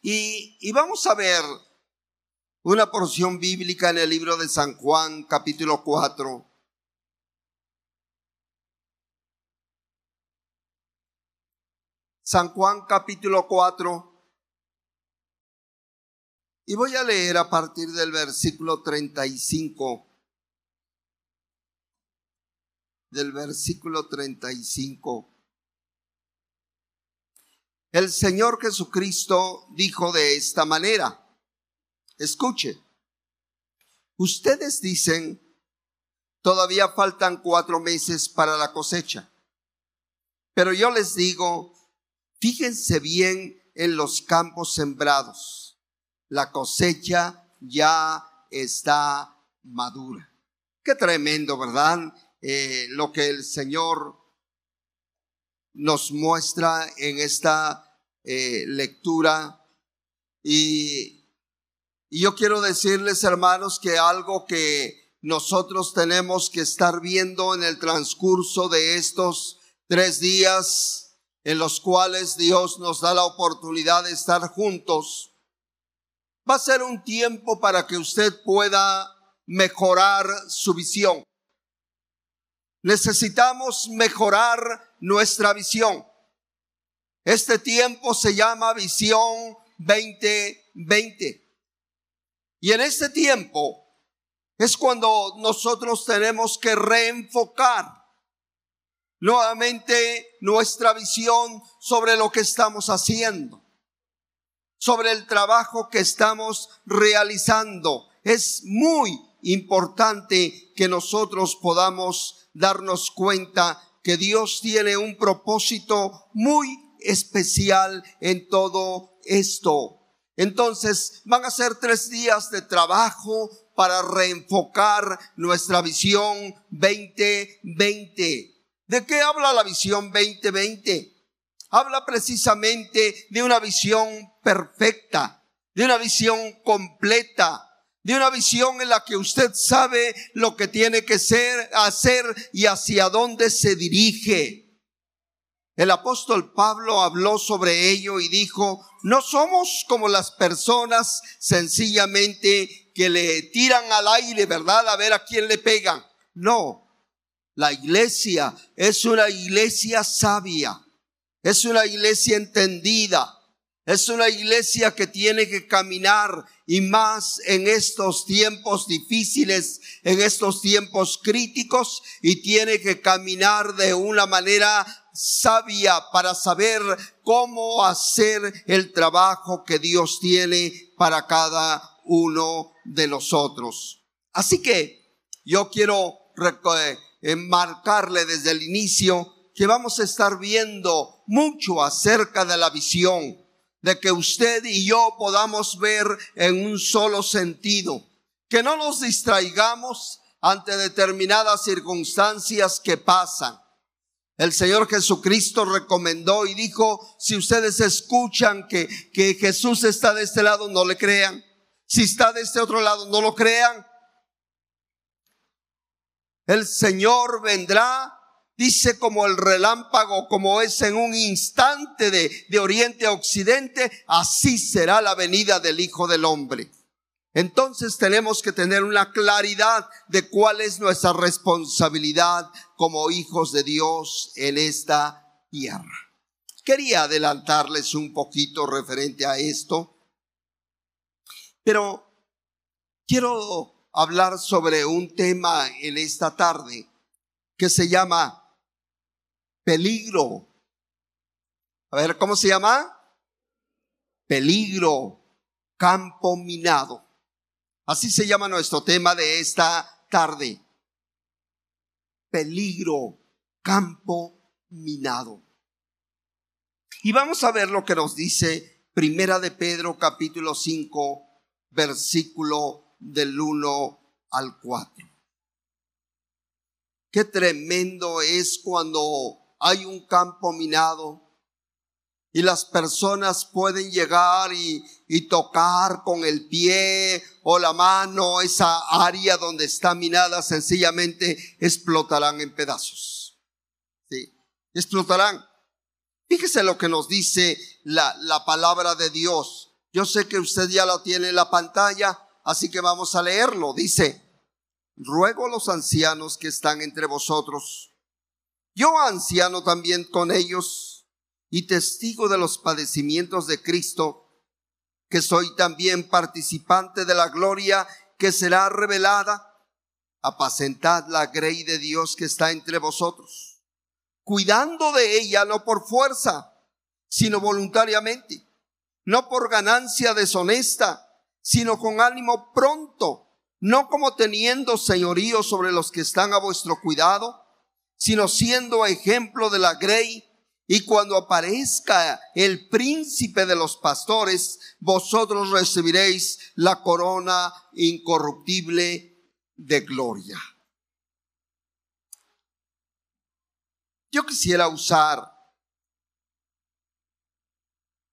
Y, vamos a ver una porción bíblica en el libro de San Juan, capítulo 4. San Juan capítulo 4. Y voy a leer a partir del versículo 35. Del versículo 35. El Señor Jesucristo dijo de esta manera, escuche, ustedes dicen, todavía faltan cuatro meses para la cosecha, pero yo les digo, fíjense bien en los campos sembrados, la cosecha ya está madura. Qué tremendo, ¿verdad? Eh, lo que el Señor nos muestra en esta eh, lectura. Y, y yo quiero decirles, hermanos, que algo que nosotros tenemos que estar viendo en el transcurso de estos tres días en los cuales Dios nos da la oportunidad de estar juntos, va a ser un tiempo para que usted pueda mejorar su visión. Necesitamos mejorar nuestra visión. Este tiempo se llama visión 2020. Y en este tiempo es cuando nosotros tenemos que reenfocar nuevamente nuestra visión sobre lo que estamos haciendo, sobre el trabajo que estamos realizando. Es muy importante que nosotros podamos darnos cuenta que Dios tiene un propósito muy especial en todo esto. Entonces van a ser tres días de trabajo para reenfocar nuestra visión 2020. ¿De qué habla la visión 2020? Habla precisamente de una visión perfecta, de una visión completa, de una visión en la que usted sabe lo que tiene que ser, hacer y hacia dónde se dirige. El apóstol Pablo habló sobre ello y dijo, no somos como las personas sencillamente que le tiran al aire, ¿verdad? A ver a quién le pegan. No, la iglesia es una iglesia sabia, es una iglesia entendida, es una iglesia que tiene que caminar y más en estos tiempos difíciles, en estos tiempos críticos y tiene que caminar de una manera sabia para saber cómo hacer el trabajo que Dios tiene para cada uno de nosotros. Así que yo quiero enmarcarle desde el inicio que vamos a estar viendo mucho acerca de la visión de que usted y yo podamos ver en un solo sentido, que no nos distraigamos ante determinadas circunstancias que pasan. El Señor Jesucristo recomendó y dijo, si ustedes escuchan que, que Jesús está de este lado, no le crean. Si está de este otro lado, no lo crean. El Señor vendrá dice como el relámpago, como es en un instante de, de oriente a occidente, así será la venida del Hijo del Hombre. Entonces tenemos que tener una claridad de cuál es nuestra responsabilidad como hijos de Dios en esta tierra. Quería adelantarles un poquito referente a esto, pero quiero hablar sobre un tema en esta tarde que se llama peligro. A ver, ¿cómo se llama? Peligro, campo minado. Así se llama nuestro tema de esta tarde. Peligro, campo minado. Y vamos a ver lo que nos dice Primera de Pedro capítulo 5, versículo del 1 al 4. Qué tremendo es cuando hay un campo minado y las personas pueden llegar y, tocar con el pie o la mano esa área donde está minada, sencillamente explotarán en pedazos. Sí, explotarán. Fíjese lo que nos dice la, la palabra de Dios. Yo sé que usted ya lo tiene en la pantalla, así que vamos a leerlo. Dice, ruego a los ancianos que están entre vosotros, yo anciano también con ellos y testigo de los padecimientos de Cristo, que soy también participante de la gloria que será revelada, apacentad la grey de Dios que está entre vosotros, cuidando de ella no por fuerza, sino voluntariamente, no por ganancia deshonesta, sino con ánimo pronto, no como teniendo señorío sobre los que están a vuestro cuidado, sino siendo ejemplo de la grey, y cuando aparezca el príncipe de los pastores, vosotros recibiréis la corona incorruptible de gloria. Yo quisiera usar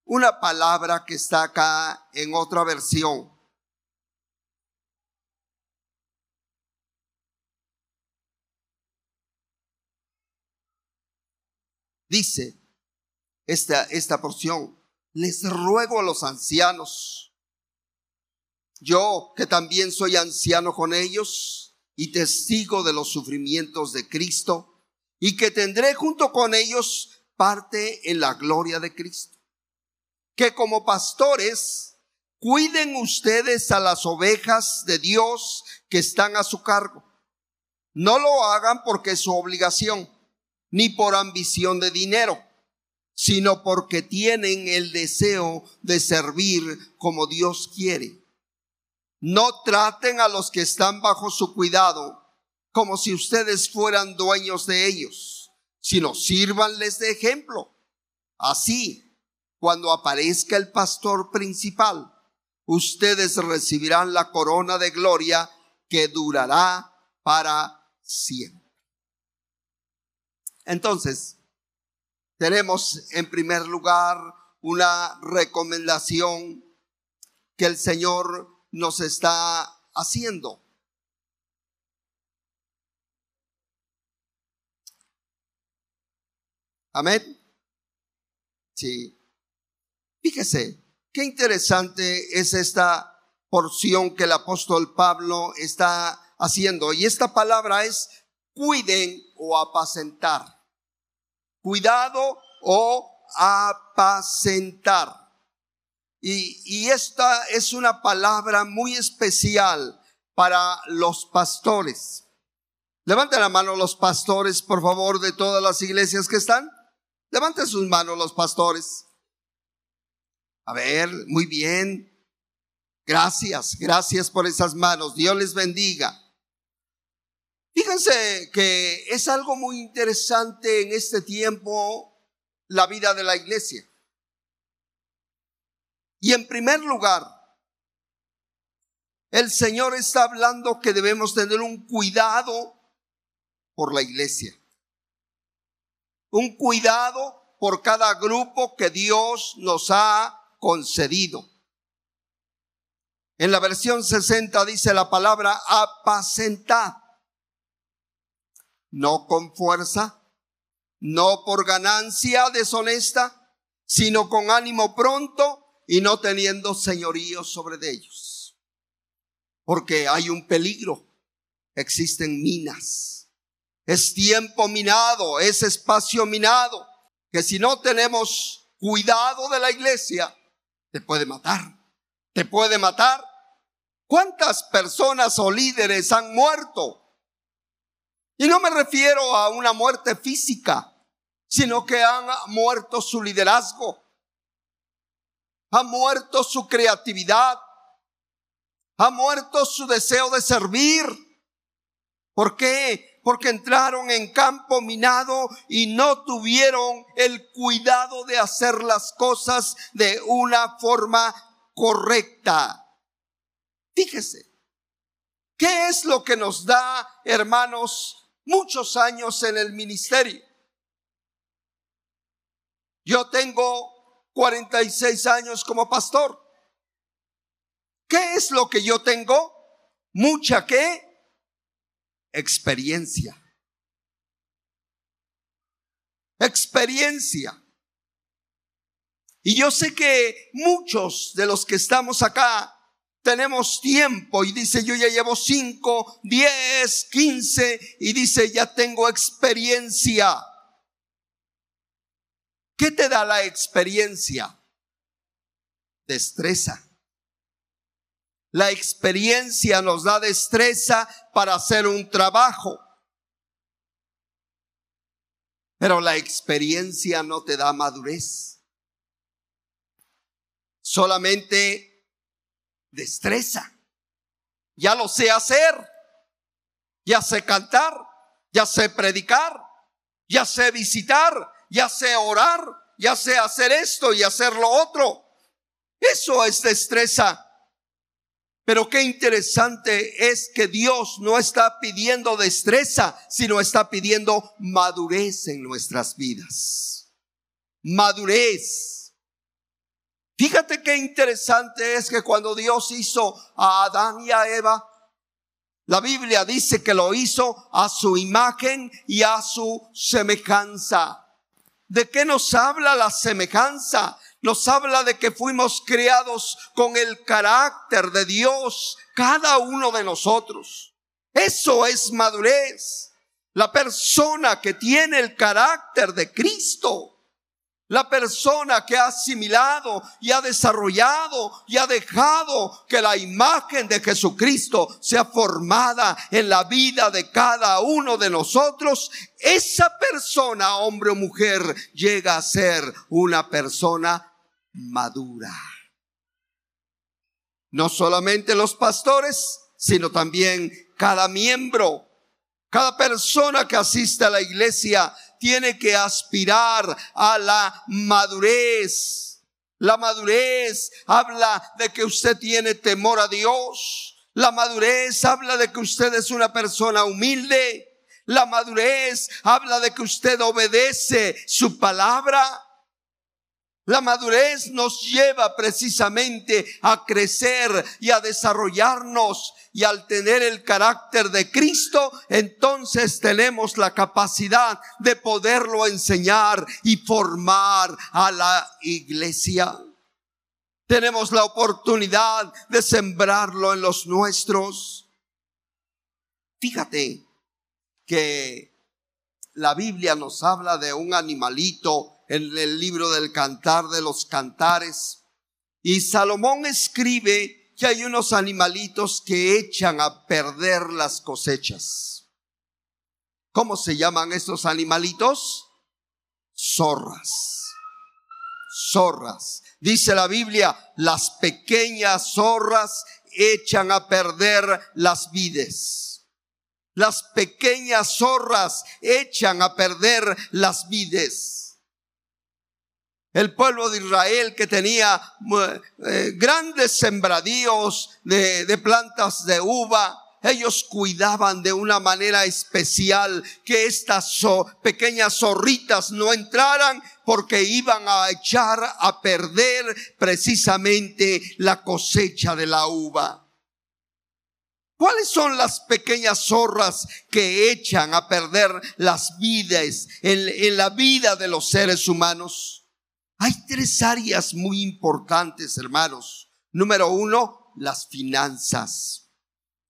una palabra que está acá en otra versión. Dice esta, esta porción, les ruego a los ancianos, yo que también soy anciano con ellos y testigo de los sufrimientos de Cristo, y que tendré junto con ellos parte en la gloria de Cristo. Que como pastores cuiden ustedes a las ovejas de Dios que están a su cargo. No lo hagan porque es su obligación ni por ambición de dinero, sino porque tienen el deseo de servir como Dios quiere. No traten a los que están bajo su cuidado como si ustedes fueran dueños de ellos, sino sírvanles de ejemplo. Así, cuando aparezca el pastor principal, ustedes recibirán la corona de gloria que durará para siempre. Entonces, tenemos en primer lugar una recomendación que el Señor nos está haciendo. Amén. Sí. Fíjese, qué interesante es esta porción que el apóstol Pablo está haciendo. Y esta palabra es cuiden o apacentar cuidado o apacentar. Y, y esta es una palabra muy especial para los pastores. Levanten la mano los pastores, por favor, de todas las iglesias que están. Levanten sus manos los pastores. A ver, muy bien. Gracias, gracias por esas manos. Dios les bendiga. Fíjense que es algo muy interesante en este tiempo la vida de la iglesia. Y en primer lugar, el Señor está hablando que debemos tener un cuidado por la iglesia. Un cuidado por cada grupo que Dios nos ha concedido. En la versión 60 dice la palabra apacentar no con fuerza, no por ganancia deshonesta, sino con ánimo pronto y no teniendo señorío sobre ellos. Porque hay un peligro, existen minas. Es tiempo minado, es espacio minado, que si no tenemos cuidado de la iglesia, te puede matar. Te puede matar. ¿Cuántas personas o líderes han muerto y no me refiero a una muerte física, sino que han muerto su liderazgo, ha muerto su creatividad, ha muerto su deseo de servir. ¿Por qué? Porque entraron en campo minado y no tuvieron el cuidado de hacer las cosas de una forma correcta. Fíjese, ¿qué es lo que nos da, hermanos, muchos años en el ministerio. Yo tengo 46 años como pastor. ¿Qué es lo que yo tengo? Mucha qué? Experiencia. Experiencia. Y yo sé que muchos de los que estamos acá tenemos tiempo y dice yo ya llevo cinco, diez, quince y dice ya tengo experiencia. ¿Qué te da la experiencia? Destreza. La experiencia nos da destreza para hacer un trabajo. Pero la experiencia no te da madurez. Solamente destreza. Ya lo sé hacer. Ya sé cantar. Ya sé predicar. Ya sé visitar ya sé orar, ya sé hacer esto y hacer lo otro. Eso es destreza. Pero qué interesante es que Dios no está pidiendo destreza, sino está pidiendo madurez en nuestras vidas. Madurez. Fíjate qué interesante es que cuando Dios hizo a Adán y a Eva, la Biblia dice que lo hizo a su imagen y a su semejanza. ¿De qué nos habla la semejanza? Nos habla de que fuimos creados con el carácter de Dios, cada uno de nosotros. Eso es madurez. La persona que tiene el carácter de Cristo la persona que ha asimilado y ha desarrollado y ha dejado que la imagen de Jesucristo sea formada en la vida de cada uno de nosotros, esa persona, hombre o mujer, llega a ser una persona madura. No solamente los pastores, sino también cada miembro, cada persona que asiste a la iglesia tiene que aspirar a la madurez. La madurez habla de que usted tiene temor a Dios. La madurez habla de que usted es una persona humilde. La madurez habla de que usted obedece su palabra. La madurez nos lleva precisamente a crecer y a desarrollarnos y al tener el carácter de Cristo, entonces tenemos la capacidad de poderlo enseñar y formar a la iglesia. Tenemos la oportunidad de sembrarlo en los nuestros. Fíjate que la Biblia nos habla de un animalito en el libro del cantar de los cantares. Y Salomón escribe que hay unos animalitos que echan a perder las cosechas. ¿Cómo se llaman estos animalitos? Zorras. Zorras. Dice la Biblia, las pequeñas zorras echan a perder las vides. Las pequeñas zorras echan a perder las vides el pueblo de Israel que tenía eh, grandes sembradíos de, plantas de uva, ellos cuidaban de una manera especial que estas pequeñas zorritas no entraran porque iban a echar a perder precisamente la cosecha de la uva. ¿Cuáles son las pequeñas zorras que echan a perder las vidas en la vida de los seres humanos? Hay tres áreas muy importantes, hermanos. Número uno, las finanzas.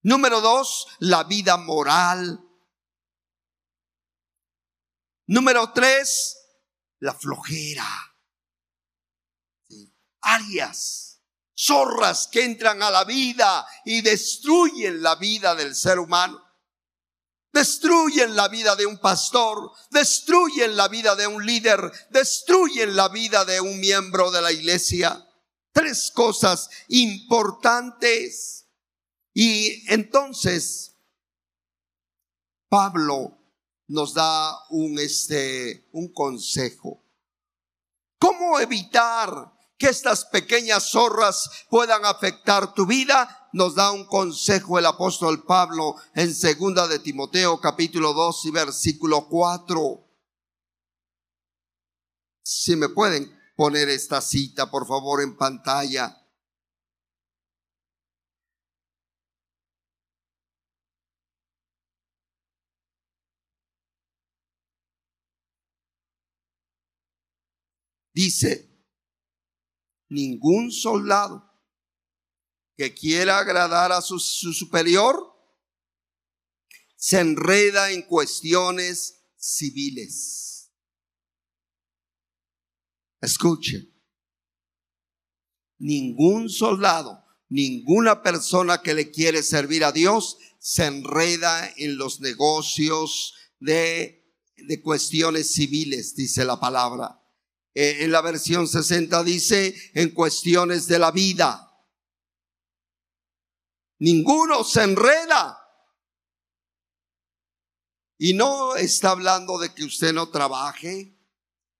Número dos, la vida moral. Número tres, la flojera. Áreas, zorras que entran a la vida y destruyen la vida del ser humano destruyen la vida de un pastor, destruyen la vida de un líder, destruyen la vida de un miembro de la iglesia. Tres cosas importantes. Y entonces, Pablo nos da un, este, un consejo. ¿Cómo evitar que estas pequeñas zorras puedan afectar tu vida? Nos da un consejo el apóstol Pablo en segunda de Timoteo capítulo 2 y versículo 4. Si me pueden poner esta cita, por favor, en pantalla. Dice, ningún soldado que quiera agradar a su, su superior se enreda en cuestiones civiles. Escuche, ningún soldado, ninguna persona que le quiere servir a Dios se enreda en los negocios de, de cuestiones civiles, dice la palabra. Eh, en la versión 60 dice en cuestiones de la vida. Ninguno se enreda y no está hablando de que usted no trabaje,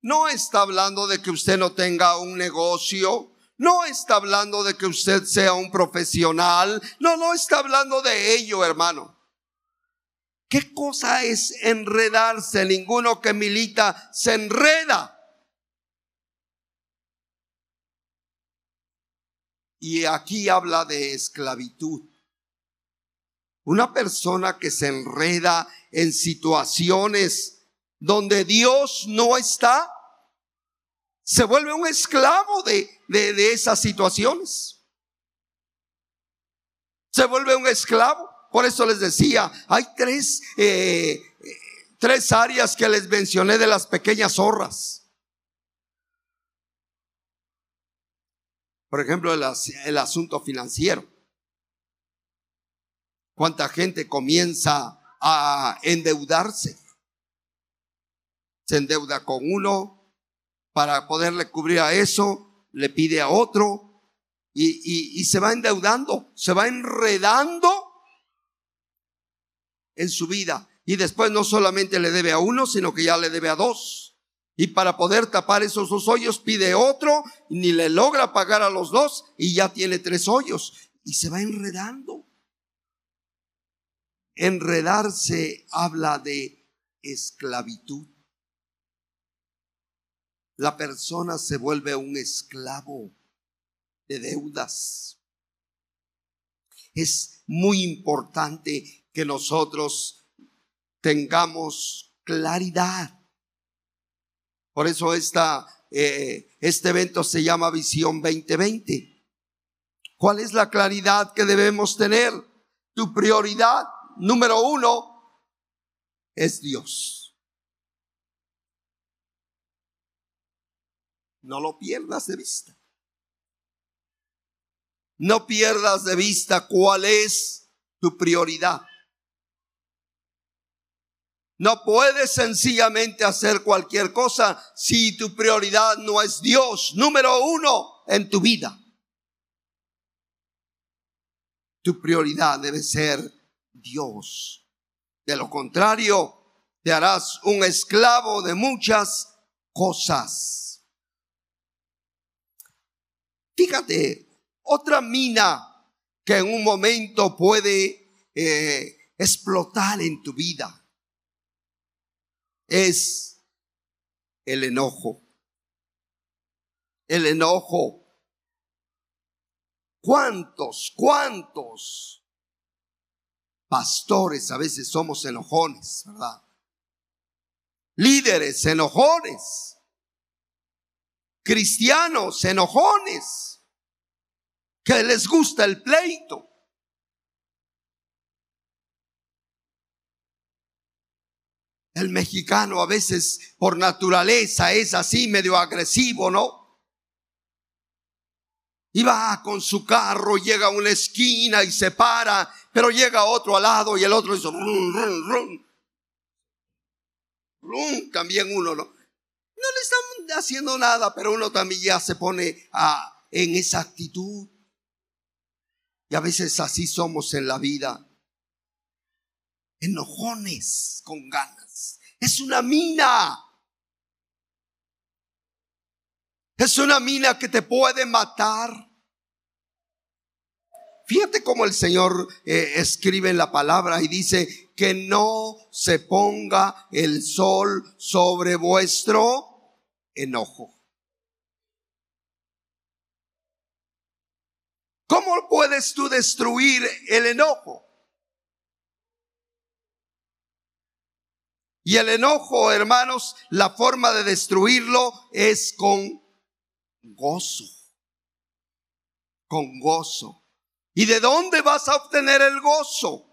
no está hablando de que usted no tenga un negocio, no está hablando de que usted sea un profesional, no, no está hablando de ello, hermano. ¿Qué cosa es enredarse? Ninguno que milita se enreda. Y aquí habla de esclavitud. Una persona que se enreda en situaciones donde Dios no está, se vuelve un esclavo de, de, esas situaciones. Se vuelve un esclavo. Por eso les decía, hay tres, eh, tres áreas que les mencioné de las pequeñas zorras. Por ejemplo, el, asunto financiero. ¿Cuánta gente comienza a endeudarse. Se endeuda con uno para poderle cubrir a eso, le pide a otro y se va endeudando, se va enredando en su vida. Y después no solamente le debe a uno, sino que ya le debe a dos. Y para poder tapar esos dos hoyos pide otro, ni le logra pagar a los dos y ya tiene tres hoyos. Y se va enredando. Enredarse habla de esclavitud. La persona se vuelve un esclavo de deudas. Es muy importante que nosotros tengamos claridad. Por eso esta, eh, este evento se llama Visión 2020. ¿Cuál es la claridad que debemos tener? Tu prioridad número uno es Dios. No lo pierdas de vista. No pierdas de vista cuál es tu prioridad. No puedes sencillamente hacer cualquier cosa si tu prioridad no es Dios, número uno en tu vida. Tu prioridad debe ser Dios. De lo contrario, te harás un esclavo de muchas cosas. Fíjate, otra mina que en un momento puede eh, explotar en tu vida es el enojo. El enojo. ¿Cuántos, cuántos pastores a veces somos enojones, ¿verdad? Líderes enojones. Cristianos enojones. Que les gusta el pleito. El mexicano a veces por naturaleza es así medio agresivo, ¿no? Y va con su carro, llega a una esquina y se para pero llega otro al lado y el otro dice, rum, rum, rum. Rum, también uno no. No le están haciendo nada, pero uno también ya se pone a, en esa actitud. Y a veces así somos en la vida. Enojones con ganas. Es una mina. Es una mina que te puede matar. Fíjate cómo el Señor eh, escribe en la palabra y dice que no se ponga el sol sobre vuestro enojo. ¿Cómo puedes tú destruir el enojo? Y el enojo, hermanos, la forma de destruirlo es con gozo. con gozo. ¿Y de dónde vas a obtener el gozo?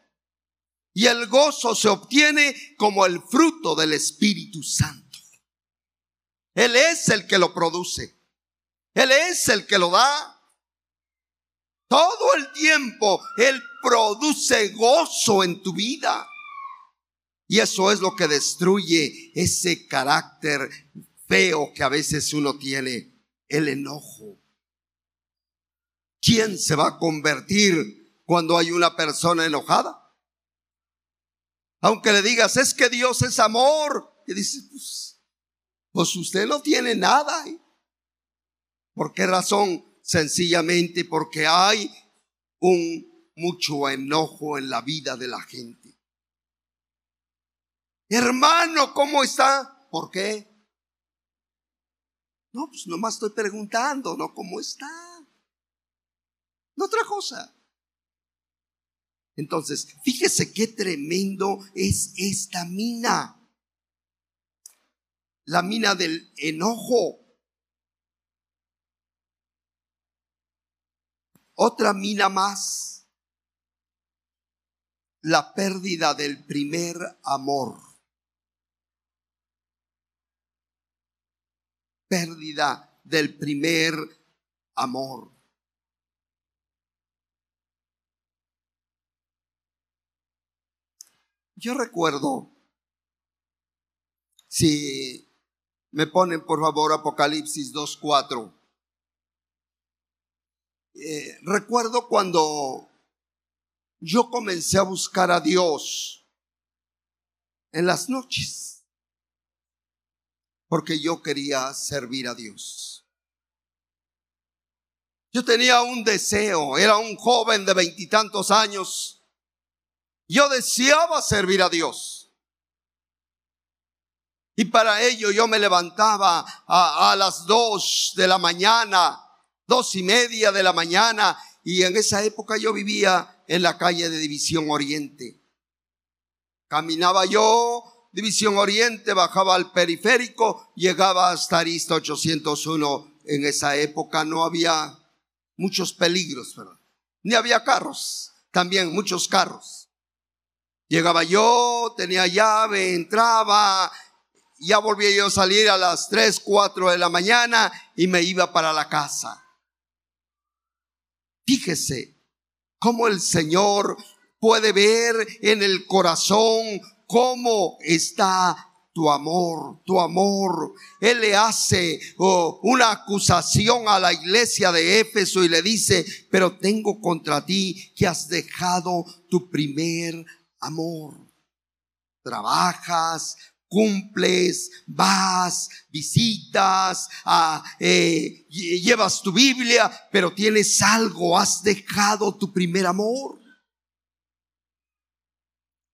Y el gozo se obtiene como el fruto del Espíritu Santo. Él es el que lo produce. Él es el que lo da. Todo el tiempo Él produce gozo en tu vida. Y eso es lo que destruye ese carácter feo que a veces uno tiene, el enojo. ¿Quién se va a convertir cuando hay una persona enojada? Aunque le digas, es que Dios es amor. Y dice, pues, pues usted no tiene nada. ¿eh? ¿Por qué razón? Sencillamente porque hay un mucho enojo en la vida de la gente. Hermano, ¿cómo está? ¿Por qué? No, pues nomás estoy preguntando, ¿no? ¿Cómo está? No otra cosa. Entonces, fíjese qué tremendo es esta mina. La mina del enojo. Otra mina más. La pérdida del primer amor. Pérdida del primer amor. Yo recuerdo, si me ponen por favor Apocalipsis 2.4, eh, recuerdo cuando yo comencé a buscar a Dios en las noches, porque yo quería servir a Dios. Yo tenía un deseo, era un joven de veintitantos años yo deseaba servir a Dios. Y para ello yo me levantaba a, las dos de la mañana, dos y media de la mañana, y en esa época yo vivía en la calle de División Oriente. Caminaba yo, División Oriente, bajaba al periférico, llegaba hasta Arista 801. En esa época no había muchos peligros, ni había carros, también muchos carros. Llegaba yo, tenía llave, entraba, ya volvía yo a salir a las 3, 4 de la mañana y me iba para la casa. Fíjese cómo el Señor puede ver en el corazón cómo está tu amor, tu amor. Él le hace oh, una acusación a la iglesia de Éfeso y le dice, pero tengo contra ti que has dejado tu primer amor. Trabajas, cumples, vas, visitas, ah, eh, llevas tu Biblia, pero tienes algo, has dejado tu primer amor.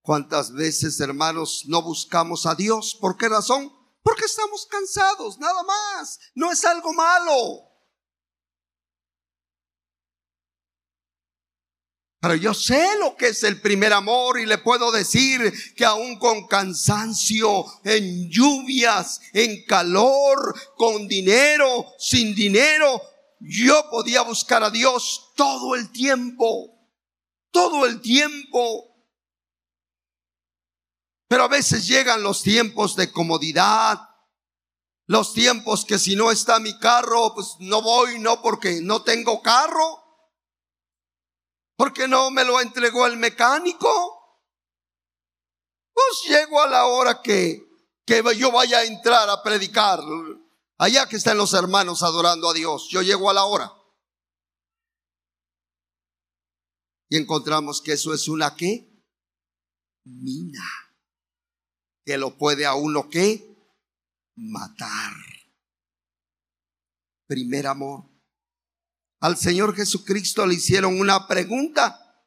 ¿Cuántas veces, hermanos, no buscamos a Dios? ¿Por qué razón? Porque estamos cansados, nada más. No es algo malo. Pero yo sé lo que es el primer amor y le puedo decir que aún con cansancio, en lluvias, en calor, con dinero, sin dinero, yo podía buscar a Dios todo el tiempo, todo el tiempo. Pero a veces llegan los tiempos de comodidad, los tiempos que si no está mi carro, pues no voy, no porque no tengo carro. ¿Por qué no me lo entregó el mecánico? Pues llego a la hora que, que yo vaya a entrar a predicar. Allá que están los hermanos adorando a Dios. Yo llego a la hora. Y encontramos que eso es una qué? Mina. Que lo puede a uno qué? Matar. Primer amor al Señor Jesucristo le hicieron una pregunta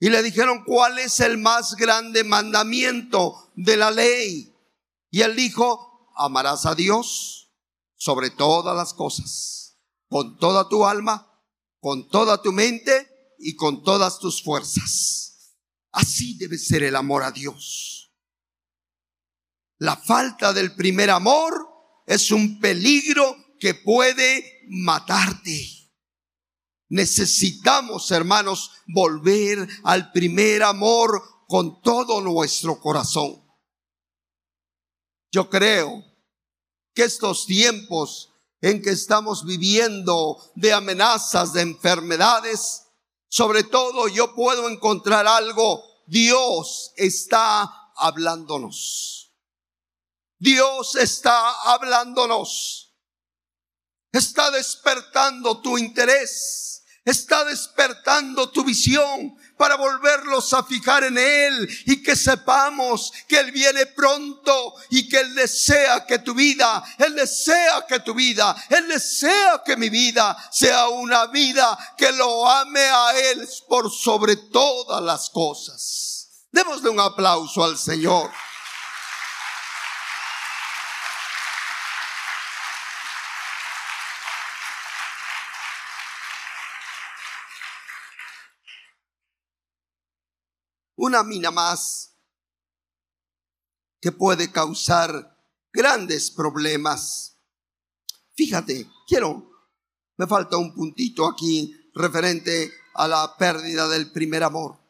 y le dijeron, ¿cuál es el más grande mandamiento de la ley? Y él dijo, amarás a Dios sobre todas las cosas, con toda tu alma, con toda tu mente y con todas tus fuerzas. Así debe ser el amor a Dios. La falta del primer amor es un peligro que puede matarte. necesitamos, hermanos, volver al primer amor con todo nuestro corazón. Yo creo que estos tiempos en que estamos viviendo de amenazas, de enfermedades, sobre todo yo puedo encontrar algo, Dios está hablándonos. Dios está hablándonos. Está despertando tu interés. Está despertando tu visión para volverlos a fijar en Él y que sepamos que Él viene pronto y que Él desea que tu vida, Él desea que tu vida, Él desea que mi vida sea una vida que lo ame a Él por sobre todas las cosas. Démosle un aplauso al Señor. Una mina más que puede causar grandes problemas. Fíjate, quiero, me falta un puntito aquí referente a la pérdida del primer amor.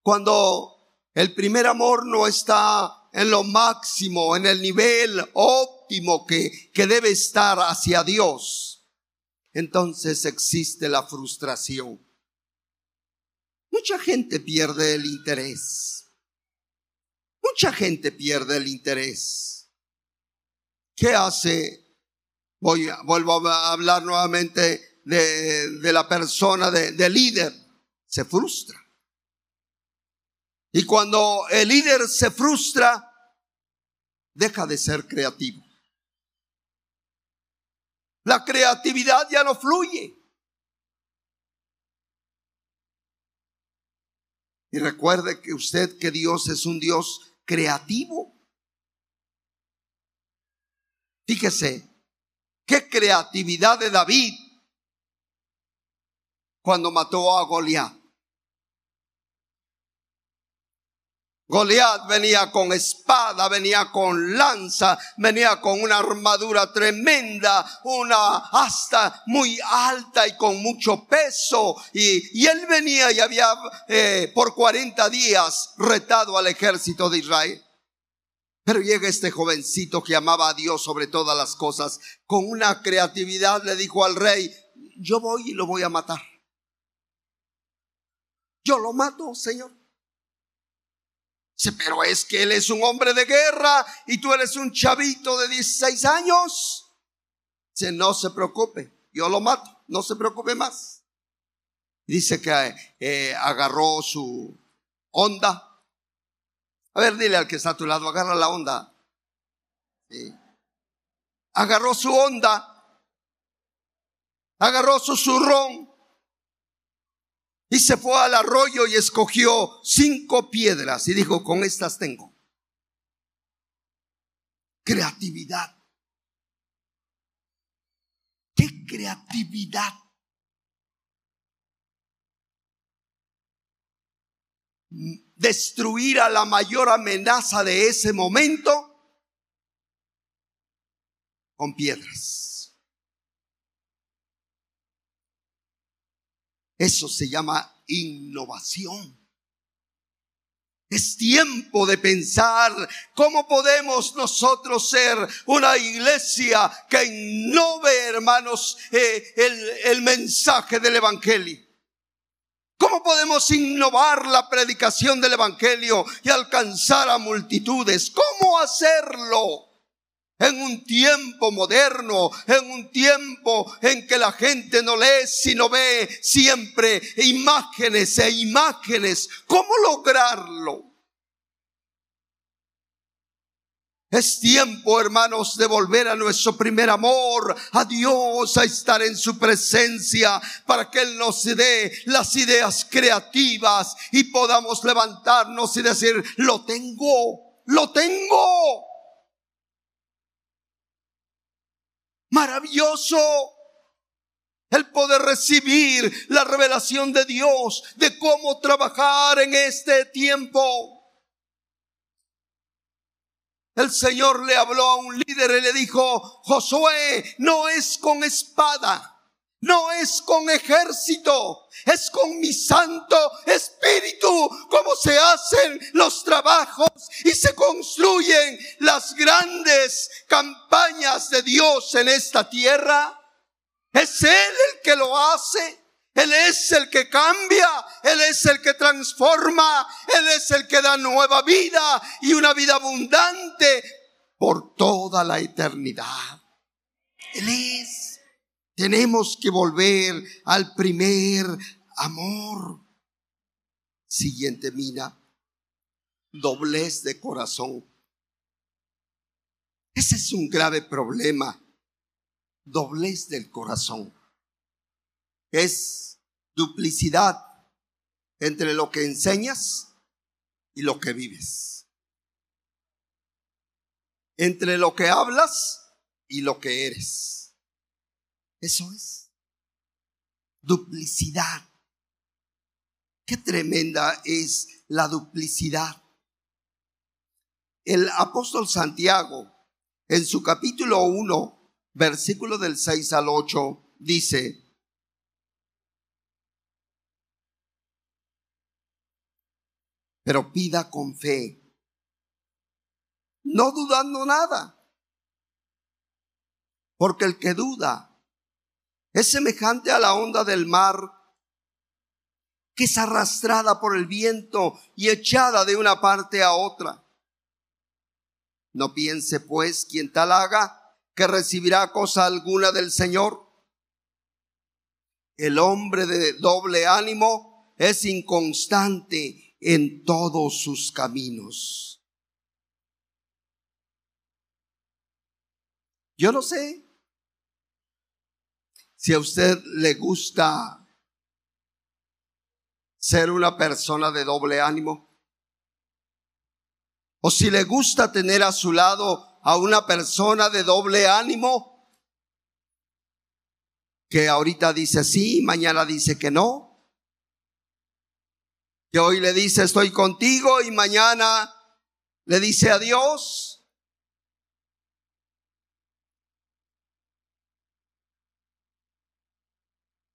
Cuando el primer amor no está en lo máximo, en el nivel óptimo que, que debe estar hacia Dios, entonces existe la frustración. Mucha gente pierde el interés. Mucha gente pierde el interés. ¿Qué hace? Voy, vuelvo a hablar nuevamente de, la persona de, de líder. Se frustra. Y cuando el líder se frustra, deja de ser creativo. La creatividad ya no fluye. Y recuerde que usted que Dios es un Dios creativo. Fíjese, qué creatividad de David cuando mató a Goliat. Goliat venía con espada, venía con lanza, venía con una armadura tremenda, una asta muy alta y con mucho peso. Y, él venía y había eh, por 40 días retado al ejército de Israel. Pero llega este jovencito que amaba a Dios sobre todas las cosas, con una creatividad le dijo al rey, yo voy y lo voy a matar. Yo lo mato, Señor pero es que él es un hombre de guerra y tú eres un chavito de 16 años. Dice, no se preocupe, yo lo mato, no se preocupe más. Dice que eh, agarró su onda. A ver, dile al que está a tu lado, agarra la onda. Agarró su onda. Agarró su zurrón y se fue al arroyo y escogió cinco piedras y dijo, con estas tengo. Creatividad. ¿Qué creatividad? Destruir a la mayor amenaza de ese momento con piedras. Eso se llama innovación. Es tiempo de pensar cómo podemos nosotros ser una iglesia que innove, hermanos, eh, el, el mensaje del Evangelio. ¿Cómo podemos innovar la predicación del Evangelio y alcanzar a multitudes? ¿Cómo hacerlo? En un tiempo moderno, en un tiempo en que la gente no lee, sino ve siempre imágenes e imágenes. ¿Cómo lograrlo? Es tiempo, hermanos, de volver a nuestro primer amor, a Dios, a estar en su presencia, para que Él nos dé las ideas creativas y podamos levantarnos y decir, lo tengo, lo tengo. Maravilloso el poder recibir la revelación de Dios de cómo trabajar en este tiempo. El Señor le habló a un líder y le dijo, Josué, no es con espada, No es con ejército, es con mi santo espíritu como se hacen los trabajos y se construyen las grandes campañas de Dios en esta tierra. Es Él el que lo hace. Él es el que cambia, Él es el que transforma, Él es el que da nueva vida y una vida abundante por toda la eternidad. Él es. Tenemos que volver al primer amor. Siguiente mina, doblez de corazón. Ese es un grave problema, doblez del corazón. Es duplicidad entre lo que enseñas y lo que vives. Entre lo que hablas y lo que eres. Eso es. Duplicidad. Qué tremenda es la duplicidad. El apóstol Santiago, en su capítulo 1, versículo del 6 al 8, dice, pero pida con fe, no dudando nada, porque el que duda es semejante a la onda del mar que es arrastrada por el viento y echada de una parte a otra. No piense pues quien tal haga que recibirá cosa alguna del Señor. El hombre de doble ánimo es inconstante en todos sus caminos. Yo no sé si a usted le gusta ser una persona de doble ánimo, o si le gusta tener a su lado a una persona de doble ánimo, que ahorita dice sí, mañana dice que no, que hoy le dice estoy contigo y mañana le dice adiós.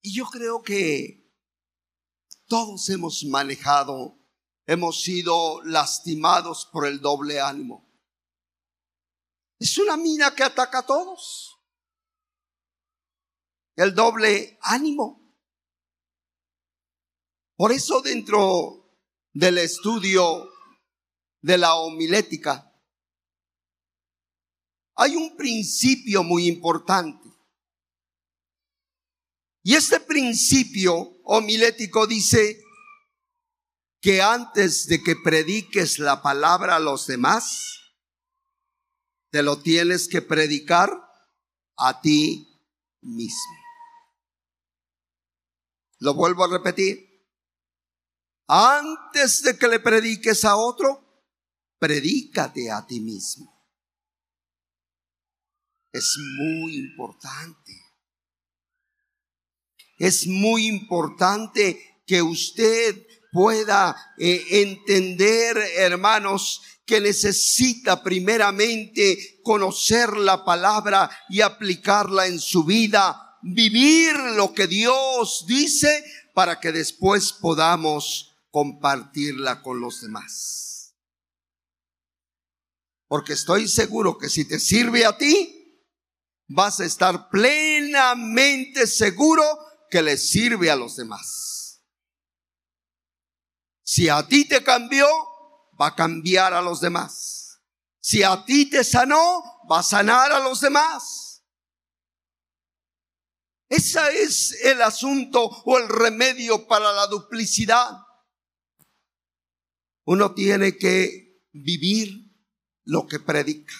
Y yo creo que todos hemos manejado, hemos sido lastimados por el doble ánimo. Es una mina que ataca a todos. El doble ánimo. Por eso dentro del estudio de la homilética hay un principio muy importante. Y este principio homilético dice que antes de que prediques la palabra a los demás, te lo tienes que predicar a ti mismo. Lo vuelvo a repetir. Antes de que le prediques a otro, predícate a ti mismo. Es muy importante. Es muy importante que usted pueda eh, entender, hermanos, que necesita primeramente conocer la palabra y aplicarla en su vida, vivir lo que Dios dice para que después podamos compartirla con los demás. Porque estoy seguro que si te sirve a ti, vas a estar plenamente seguro que le sirve a los demás. Si a ti te cambió, va a cambiar a los demás. Si a ti te sanó, va a sanar a los demás. Ese es el asunto o el remedio para la duplicidad. Uno tiene que vivir lo que predica.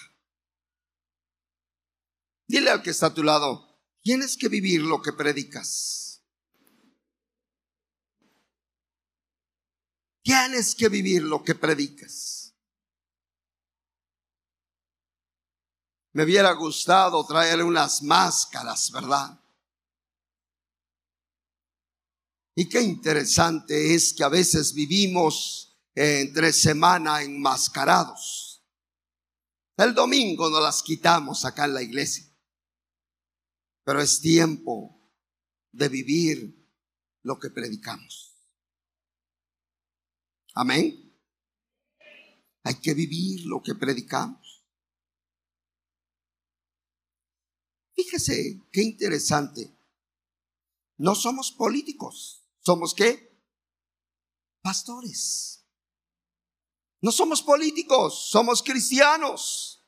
Dile al que está a tu lado, tienes que vivir lo que predicas. Tienes que vivir lo que predicas. Me hubiera gustado traerle unas máscaras, ¿verdad? Y qué interesante es que a veces vivimos entre semana enmascarados. El domingo no las quitamos acá en la iglesia. Pero es tiempo de vivir lo que predicamos. Amén. Hay que vivir lo que predicamos. Fíjese qué interesante. No somos políticos. ¿Somos qué? Pastores. No somos políticos, somos cristianos.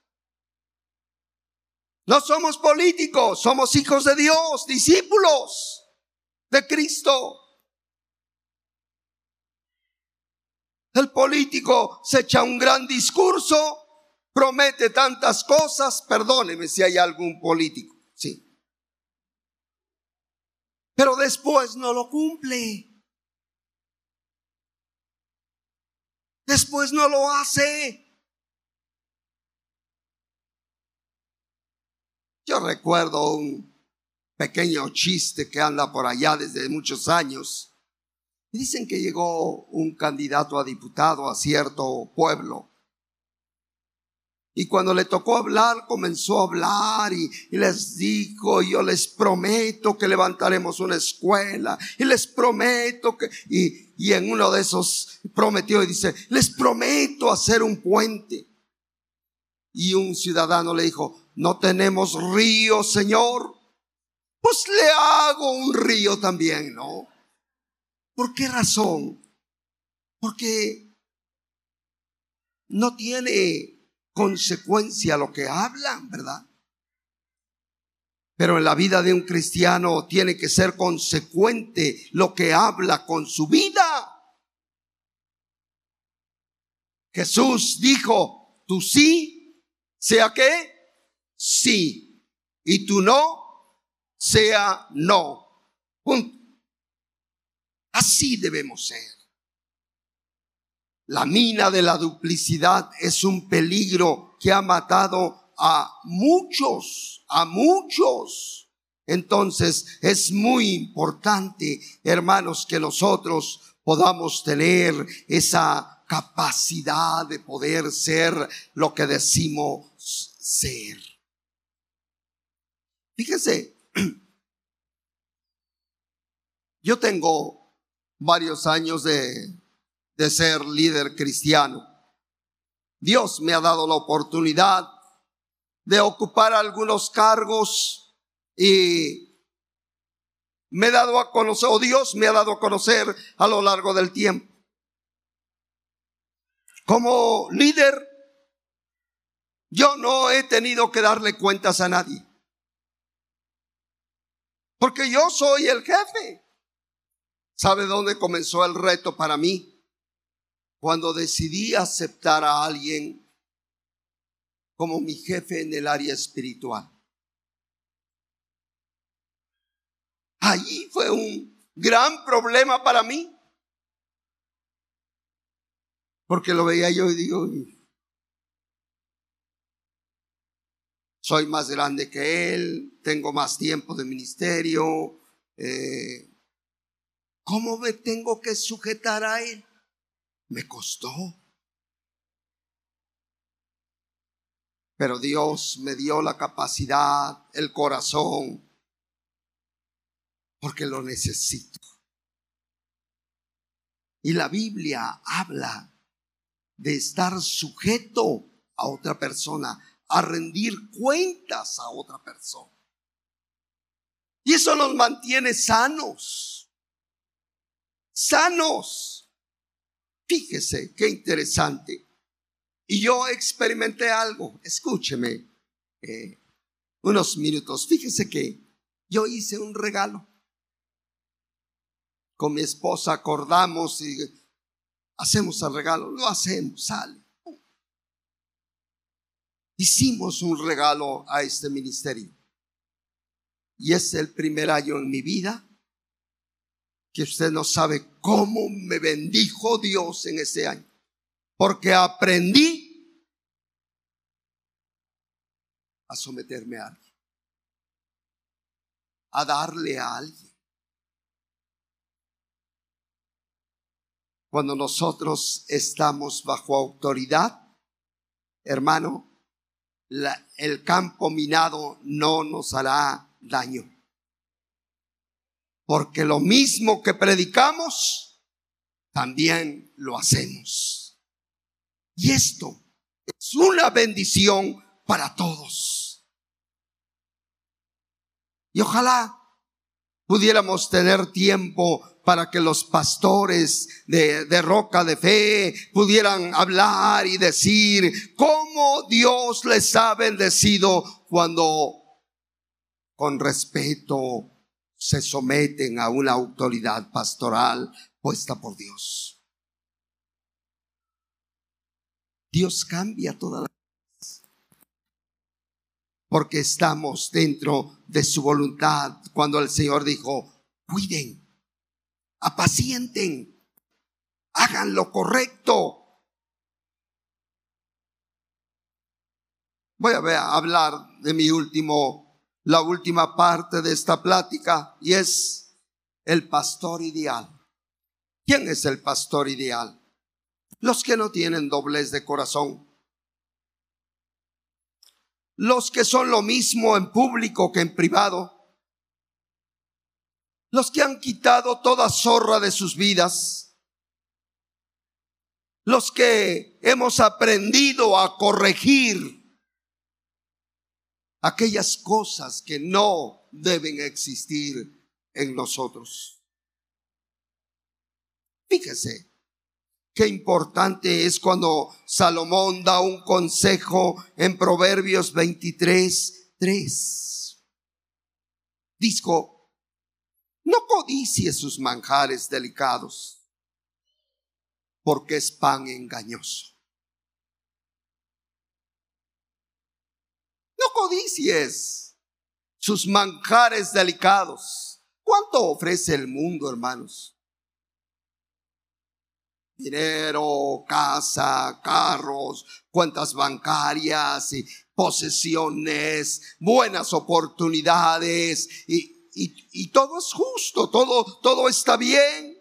No somos políticos, somos hijos de Dios, discípulos de Cristo. El político se echa un gran discurso, promete tantas cosas, perdóneme si hay algún político, sí. Pero después no lo cumple. Después no lo hace. Yo recuerdo un pequeño chiste que anda por allá desde muchos años. Dicen que llegó un candidato a diputado a cierto pueblo. Y cuando le tocó hablar, comenzó a hablar y, les dijo, yo les prometo que levantaremos una escuela. Y les prometo que, y, y en uno de esos prometió y dice, les prometo hacer un puente. Y un ciudadano le dijo, no tenemos río, Señor. Pues le hago un río también, ¿no? ¿Por qué razón? Porque no tiene consecuencia lo que hablan, ¿verdad? Pero en la vida de un cristiano tiene que ser consecuente lo que habla con su vida. Jesús dijo, tú sí, sea que sí, y tú no, sea no. Punto. Así debemos ser. La mina de la duplicidad es un peligro que ha matado a muchos, a muchos. Entonces es muy importante, hermanos, que nosotros podamos tener esa capacidad de poder ser lo que decimos ser. Fíjese, yo tengo varios años de, de ser líder cristiano. Dios me ha dado la oportunidad de ocupar algunos cargos y me he dado a conocer, o Dios me ha dado a conocer a lo largo del tiempo. Como líder, yo no he tenido que darle cuentas a nadie. Porque yo soy el jefe. ¿Sabe dónde comenzó el reto para mí? Cuando decidí aceptar a alguien como mi jefe en el área espiritual. Allí fue un gran problema para mí. Porque lo veía yo y digo, soy más grande que él, tengo más tiempo de ministerio, eh, ¿cómo me tengo que sujetar a él? Me costó. Pero Dios me dio la capacidad, el corazón, porque lo necesito. Y la Biblia habla de estar sujeto a otra persona a rendir cuentas a otra persona. Y eso nos mantiene sanos. Sanos. Fíjese, qué interesante. Y yo experimenté algo. Escúcheme eh, unos minutos. Fíjese que yo hice un regalo. Con mi esposa acordamos y hacemos el regalo. Lo hacemos, sale hicimos un regalo a este ministerio. Y es el primer año en mi vida que usted no sabe cómo me bendijo Dios en ese año. Porque aprendí a someterme a alguien. A darle a alguien. Cuando nosotros estamos bajo autoridad, hermano, el campo minado no nos hará daño. Porque lo mismo que predicamos, también lo hacemos. Y esto es una bendición para todos. Y ojalá pudiéramos tener tiempo para que los pastores de, Roca de Fe pudieran hablar y decir cómo Dios les ha bendecido cuando con respeto se someten a una autoridad pastoral puesta por Dios. Dios cambia todas las porque estamos dentro de su voluntad cuando el Señor dijo, cuiden, apacienten, hagan lo correcto. Voy a, hablar de mi último, la última parte de esta plática y es el pastor ideal. ¿Quién es el pastor ideal? Los que no tienen doblez de corazón. Los que son lo mismo en público que en privado. Los que han quitado toda zorra de sus vidas. Los que hemos aprendido a corregir aquellas cosas que no deben existir en nosotros. Fíjese, Qué importante es cuando Salomón da un consejo en Proverbios 23, 3. Dijo, no codicie sus manjares delicados, porque es pan engañoso. Codicies sus manjares delicados. ¿Cuánto ofrece el mundo, hermanos? dinero, casa, carros, cuentas bancarias y posesiones, buenas oportunidades y, y, todo es justo, todo, todo está bien.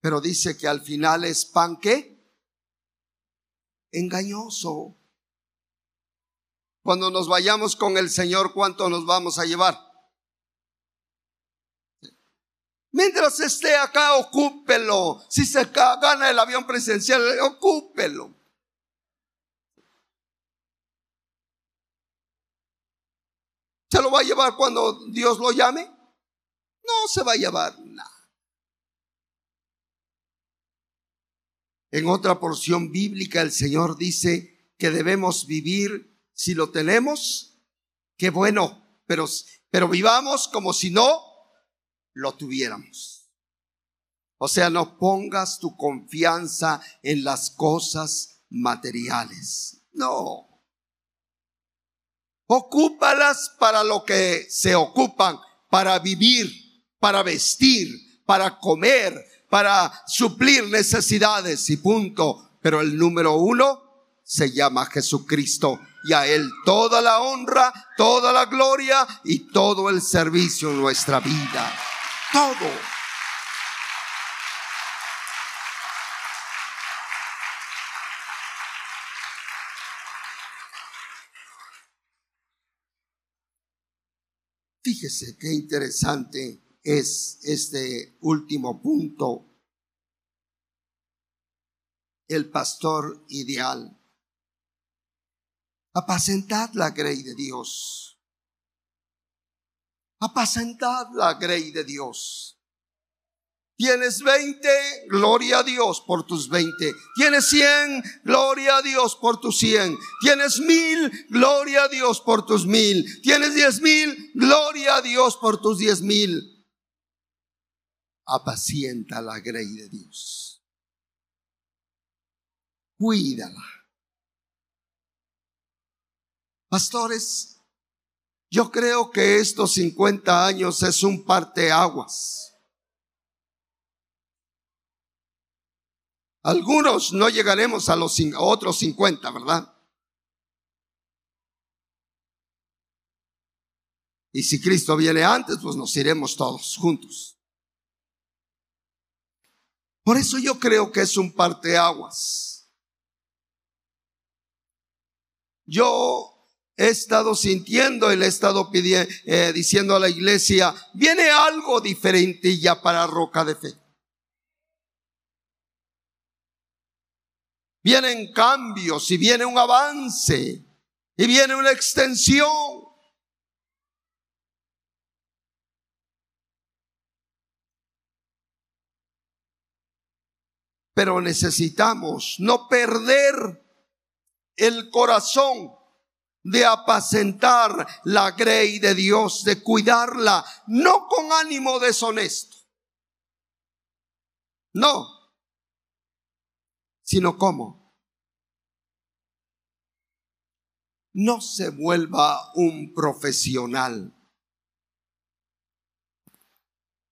Pero dice que al final es pan que engañoso. Cuando nos vayamos con el Señor, ¿cuánto nos vamos a llevar? Mientras esté acá, ocúpelo. Si se gana el avión presencial, ocúpelo. ¿Se lo va a llevar cuando Dios lo llame? No se va a llevar nada. En otra porción bíblica el Señor dice que debemos vivir, si lo tenemos, qué bueno, pero, pero vivamos como si no lo tuviéramos. O sea, no pongas tu confianza en las cosas materiales. No. Ocúpalas para lo que se ocupan, para vivir, para vestir, para comer, para suplir necesidades y punto. Pero el número uno se llama Jesucristo y a Él toda la honra, toda la gloria y todo el servicio en nuestra vida todo. Fíjese qué interesante es este último punto. El pastor ideal. Apacentad la grey de Dios apacentad la grey de Dios. Tienes 20, gloria a Dios por tus 20. Tienes 100, gloria a Dios por tus 100. Tienes mil, gloria a Dios por tus mil. Tienes diez mil, gloria a Dios por tus diez mil. Apacienta la grey de Dios. Cuídala. Pastores, yo creo que estos 50 años es un parteaguas. Algunos no llegaremos a los otros 50, ¿verdad? Y si Cristo viene antes, pues nos iremos todos juntos. Por eso yo creo que es un parteaguas. Yo he estado sintiendo y le he estado eh, diciendo a la iglesia, viene algo diferente ya para Roca de Fe. Vienen cambios y viene un avance y viene una extensión. Pero necesitamos no perder el corazón de apacentar la grey de Dios, de cuidarla, no con ánimo deshonesto. No, sino cómo. No se vuelva un profesional.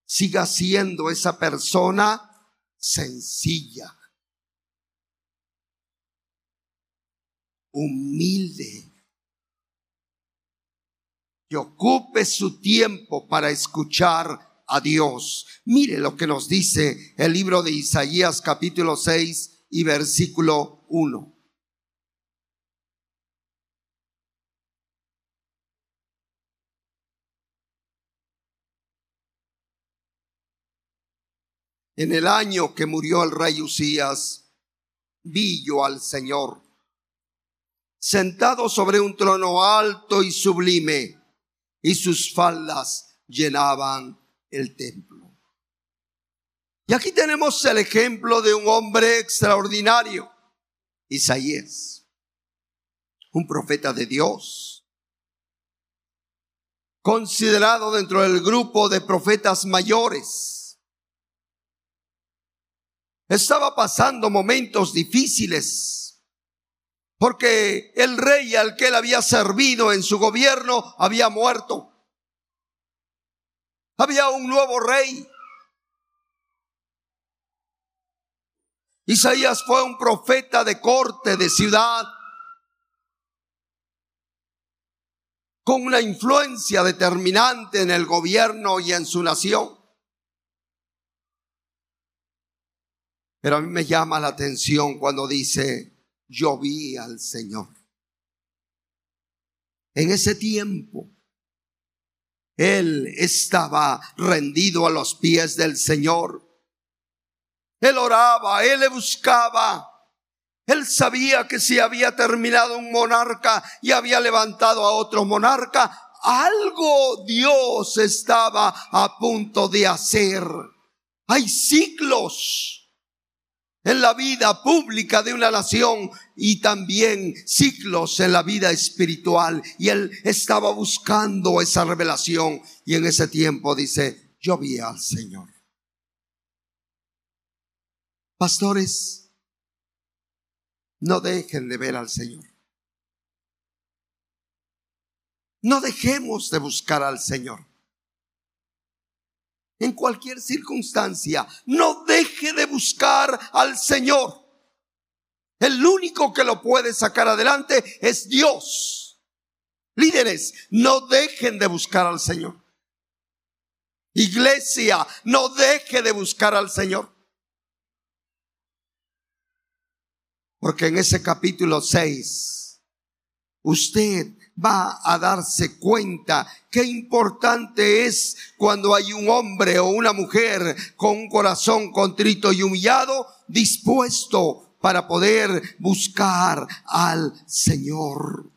Siga siendo esa persona sencilla, humilde, que ocupe su tiempo para escuchar a Dios. Mire lo que nos dice el libro de Isaías capítulo 6 y versículo 1. En el año que murió el rey Usías, vi yo al Señor sentado sobre un trono alto y sublime, y sus faldas llenaban el templo. Y aquí tenemos el ejemplo de un hombre extraordinario, Isaías, un profeta de Dios, considerado dentro del grupo de profetas mayores estaba pasando momentos difíciles porque el rey al que él había servido en su gobierno había muerto. Había un nuevo rey. Isaías fue un profeta de corte, de ciudad, con una influencia determinante en el gobierno y en su nación. Pero a mí me llama la atención cuando dice, yo vi al Señor. En ese tiempo, Él estaba rendido a los pies del Señor. Él oraba, Él le buscaba. Él sabía que si había terminado un monarca y había levantado a otro monarca, algo Dios estaba a punto de hacer. Hay ciclos en la vida pública de una nación y también ciclos en la vida espiritual. Y él estaba buscando esa revelación y en ese tiempo dice, yo vi al Señor. Pastores, no dejen de ver al Señor. No dejemos de buscar al Señor en cualquier circunstancia. No deje de buscar al Señor. El único que lo puede sacar adelante es Dios. Líderes, no dejen de buscar al Señor. Iglesia, no deje de buscar al Señor. Porque en ese capítulo 6, usted va a darse cuenta qué importante es cuando hay un hombre o una mujer con un corazón contrito y humillado dispuesto para poder buscar al Señor.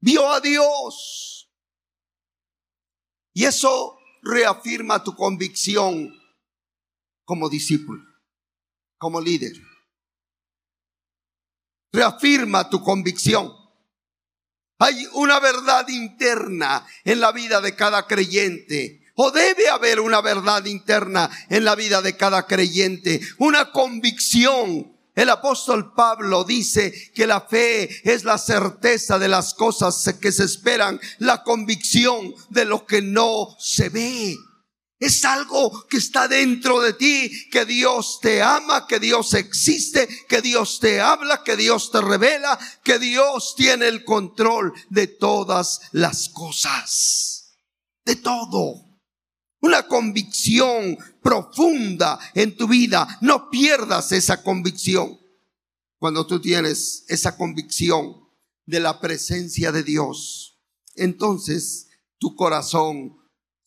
Vio a Dios. Y eso reafirma tu convicción como discípulo, como líder. Reafirma tu convicción. Hay una verdad interna en la vida de cada creyente. O debe haber una verdad interna en la vida de cada creyente. Una convicción. El apóstol Pablo dice que la fe es la certeza de las cosas que se esperan, la convicción de lo que no se ve. Es algo que está dentro de ti, que Dios te ama, que Dios existe, que Dios te habla, que Dios te revela, que Dios tiene el control de todas las cosas. De todo. Una convicción profunda en tu vida. No pierdas esa convicción. Cuando tú tienes esa convicción, de la presencia de Dios, entonces tu corazón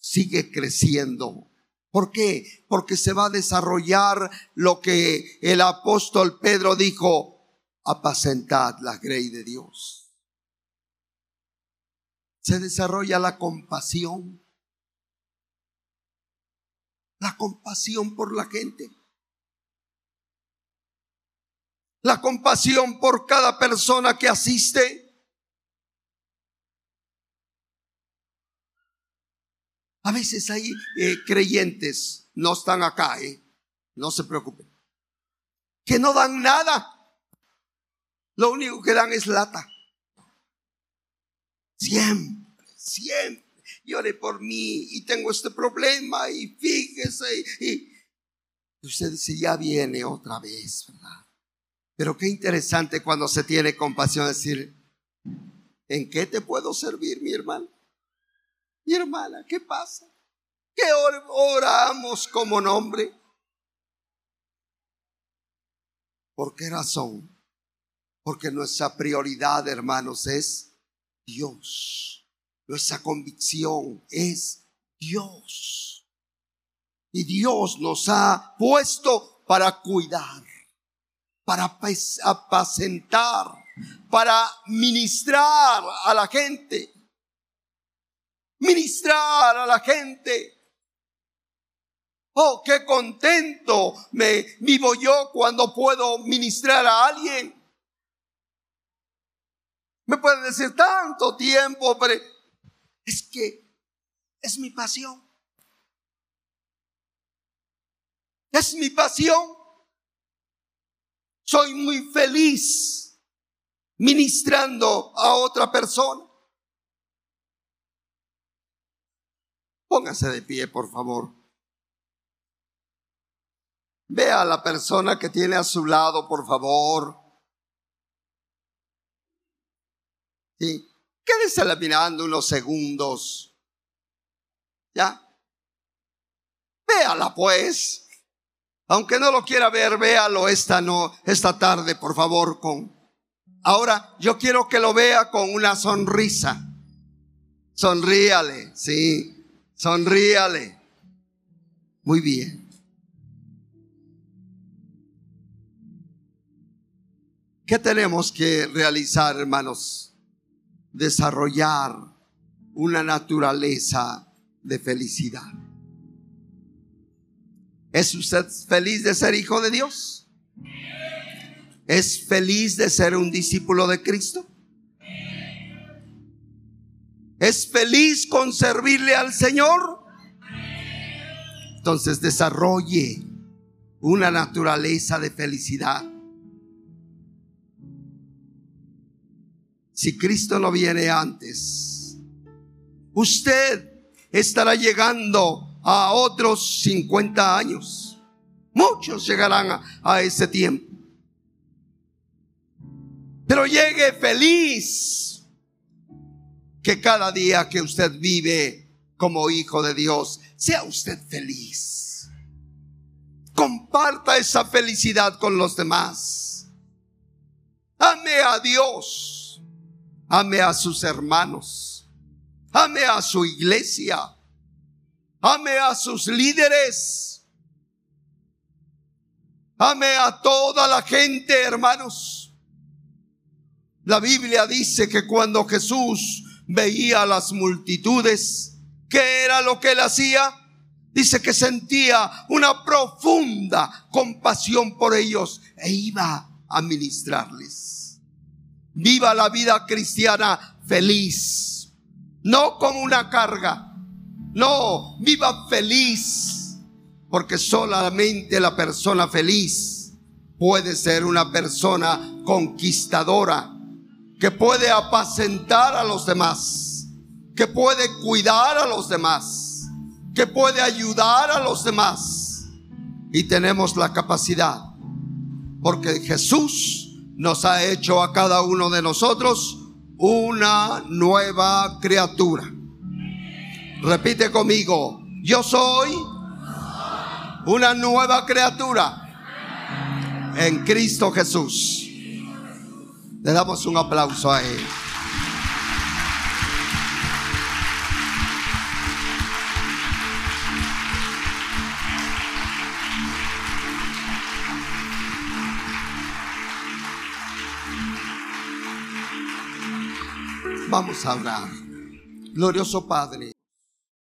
sigue creciendo. ¿Por qué? Porque se va a desarrollar lo que el apóstol Pedro dijo, apacentad la grey de Dios. Se desarrolla la compasión. La compasión por la gente. La compasión por cada persona que asiste. A veces hay eh, creyentes, no están acá, eh, no se preocupen, que no dan nada. Lo único que dan es lata. Siempre, siempre. Llore por mí y tengo este problema y fíjese. Y, y usted dice, ya viene otra vez, ¿verdad? Pero qué interesante cuando se tiene compasión decir, ¿en qué te puedo servir, mi hermano? Mi hermana, ¿qué pasa? ¿Qué oramos como nombre? ¿Por qué razón? Porque nuestra prioridad, hermanos, es Dios. Nuestra convicción es Dios. Y Dios nos ha puesto para cuidar, para apacentar, para ministrar a la gente ministrar a la gente. Oh, qué contento me vivo yo cuando puedo ministrar a alguien. Me pueden decir tanto tiempo, pero es que es mi pasión. Es mi pasión. Soy muy feliz ministrando a otra persona. Póngase de pie, por favor. Vea a la persona que tiene a su lado, por favor. Sí. Quédese mirando unos segundos. ¿Ya? Véala pues. Aunque no lo quiera ver, véalo esta no, esta tarde, por favor, con. Ahora, yo quiero que lo vea con una sonrisa. Sonríale, sí. Sonríale. Muy bien. ¿Qué tenemos que realizar, hermanos? Desarrollar una naturaleza de felicidad. ¿Es usted feliz de ser hijo de Dios? ¿Es feliz de ser un discípulo de Cristo? ¿Es feliz con servirle al Señor? Entonces desarrolle una naturaleza de felicidad. Si Cristo no viene antes, usted estará llegando a otros 50 años. Muchos llegarán a, ese tiempo. Pero llegue feliz que cada día que usted vive como hijo de Dios, sea usted feliz. Comparta esa felicidad con los demás. Ame a Dios. Ame a sus hermanos. Ame a su iglesia. Ame a sus líderes. Ame a toda la gente, hermanos. La Biblia dice que cuando Jesús veía a las multitudes. ¿Qué era lo que él hacía? Dice que sentía una profunda compasión por ellos e iba a ministrarles. Viva la vida cristiana feliz, no como una carga. No, viva feliz, porque solamente la persona feliz puede ser una persona conquistadora que puede apacentar a los demás, que puede cuidar a los demás, que puede ayudar a los demás. Y tenemos la capacidad, porque Jesús nos ha hecho a cada uno de nosotros una nueva criatura. Repite conmigo, yo soy una nueva criatura en Cristo Jesús. Le damos un aplauso a Él. Vamos a orar. Glorioso Padre.